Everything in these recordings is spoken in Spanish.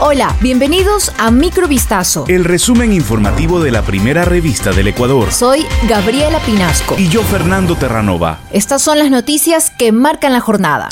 Hola, bienvenidos a Microvistazo. El resumen informativo de la primera revista del Ecuador. Soy Gabriela Pinasco. Y yo, Fernando Terranova. Estas son las noticias que marcan la jornada.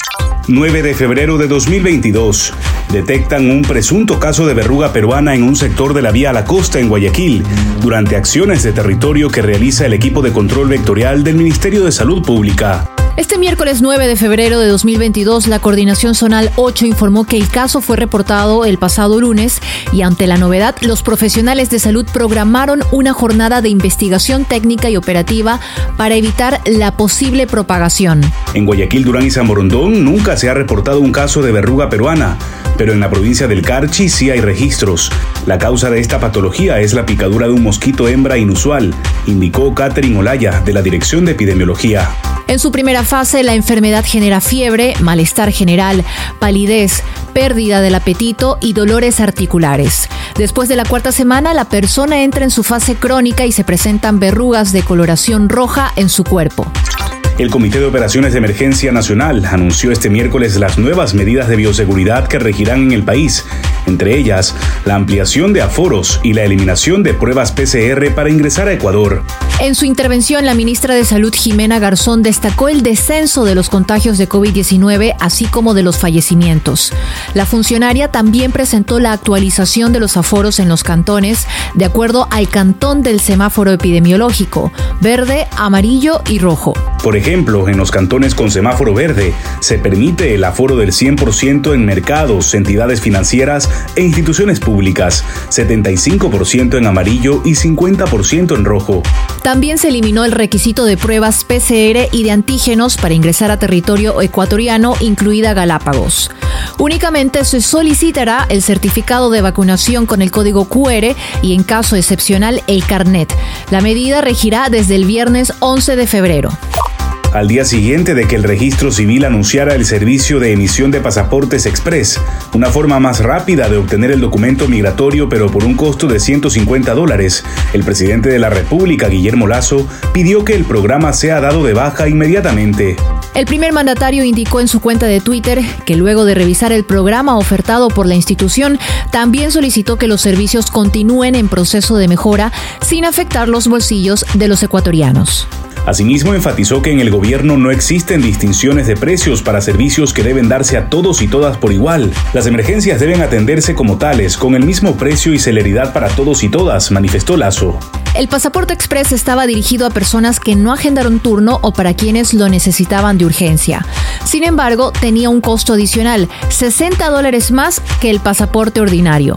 9 de febrero de 2022. Detectan un presunto caso de verruga peruana en un sector de la vía a la costa en Guayaquil, durante acciones de territorio que realiza el equipo de control vectorial del Ministerio de Salud Pública. Este miércoles 9 de febrero de 2022, la Coordinación Zonal 8 informó que el caso fue reportado el pasado lunes y ante la novedad, los profesionales de salud programaron una jornada de investigación técnica y operativa para evitar la posible propagación. En Guayaquil, Durán y San Borondón nunca se ha reportado un caso de verruga peruana, pero en la provincia del Carchi sí hay registros. La causa de esta patología es la picadura de un mosquito hembra inusual, indicó Catherine Olaya de la Dirección de Epidemiología. En su primera fase, la enfermedad genera fiebre, malestar general, palidez, pérdida del apetito y dolores articulares. Después de la cuarta semana, la persona entra en su fase crónica y se presentan verrugas de coloración roja en su cuerpo. El Comité de Operaciones de Emergencia Nacional anunció este miércoles las nuevas medidas de bioseguridad que regirán en el país, entre ellas la ampliación de aforos y la eliminación de pruebas PCR para ingresar a Ecuador. En su intervención, la ministra de Salud Jimena Garzón destacó el descenso de los contagios de COVID-19, así como de los fallecimientos. La funcionaria también presentó la actualización de los aforos en los cantones, de acuerdo al cantón del semáforo epidemiológico, verde, amarillo y rojo. Por ejemplo, en los cantones con semáforo verde se permite el aforo del 100% en mercados, entidades financieras e instituciones públicas, 75% en amarillo y 50% en rojo. También se eliminó el requisito de pruebas PCR y de antígenos para ingresar a territorio ecuatoriano, incluida Galápagos. Únicamente se solicitará el certificado de vacunación con el código QR y en caso excepcional el carnet. La medida regirá desde el viernes 11 de febrero al día siguiente de que el registro civil anunciara el servicio de emisión de pasaportes express, una forma más rápida de obtener el documento migratorio pero por un costo de 150 dólares. El presidente de la República, Guillermo Lazo, pidió que el programa sea dado de baja inmediatamente. El primer mandatario indicó en su cuenta de Twitter que luego de revisar el programa ofertado por la institución, también solicitó que los servicios continúen en proceso de mejora sin afectar los bolsillos de los ecuatorianos. Asimismo, enfatizó que en el gobierno no existen distinciones de precios para servicios que deben darse a todos y todas por igual. Las emergencias deben atenderse como tales, con el mismo precio y celeridad para todos y todas, manifestó Lazo. El pasaporte express estaba dirigido a personas que no agendaron turno o para quienes lo necesitaban de urgencia. Sin embargo, tenía un costo adicional, 60 dólares más que el pasaporte ordinario.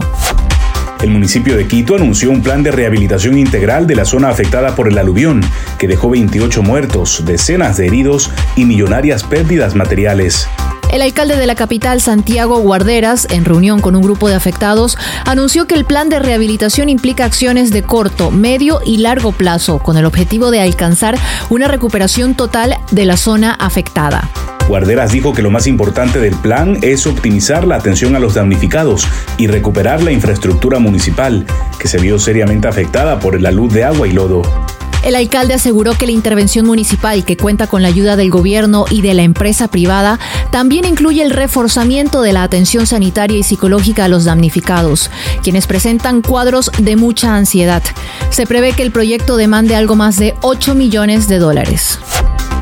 El municipio de Quito anunció un plan de rehabilitación integral de la zona afectada por el aluvión, que dejó 28 muertos, decenas de heridos y millonarias pérdidas materiales. El alcalde de la capital, Santiago Guarderas, en reunión con un grupo de afectados, anunció que el plan de rehabilitación implica acciones de corto, medio y largo plazo, con el objetivo de alcanzar una recuperación total de la zona afectada. Guarderas dijo que lo más importante del plan es optimizar la atención a los damnificados y recuperar la infraestructura municipal, que se vio seriamente afectada por la luz de agua y lodo. El alcalde aseguró que la intervención municipal, que cuenta con la ayuda del gobierno y de la empresa privada, también incluye el reforzamiento de la atención sanitaria y psicológica a los damnificados, quienes presentan cuadros de mucha ansiedad. Se prevé que el proyecto demande algo más de 8 millones de dólares.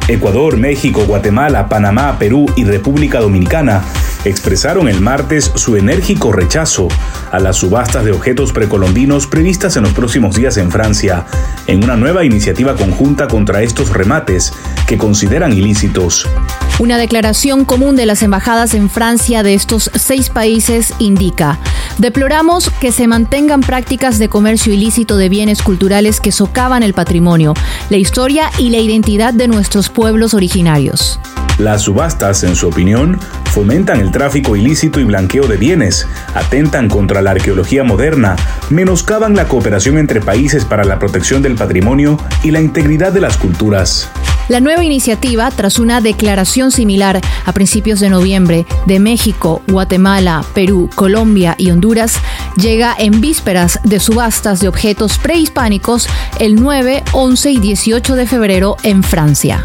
Ecuador, México, Guatemala, Panamá, Perú y República Dominicana expresaron el martes su enérgico rechazo a las subastas de objetos precolombinos previstas en los próximos días en Francia, en una nueva iniciativa conjunta contra estos remates que consideran ilícitos. Una declaración común de las embajadas en Francia de estos seis países indica, deploramos que se mantengan prácticas de comercio ilícito de bienes culturales que socavan el patrimonio, la historia y la identidad de nuestros pueblos originarios. Las subastas, en su opinión, fomentan el tráfico ilícito y blanqueo de bienes, atentan contra la arqueología moderna, menoscaban la cooperación entre países para la protección del patrimonio y la integridad de las culturas. La nueva iniciativa, tras una declaración similar a principios de noviembre de México, Guatemala, Perú, Colombia y Honduras, llega en vísperas de subastas de objetos prehispánicos el 9, 11 y 18 de febrero en Francia.